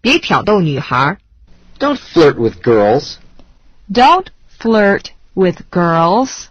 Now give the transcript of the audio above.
别挑逗女孩。Don't flirt with girls. Don't flirt with girls.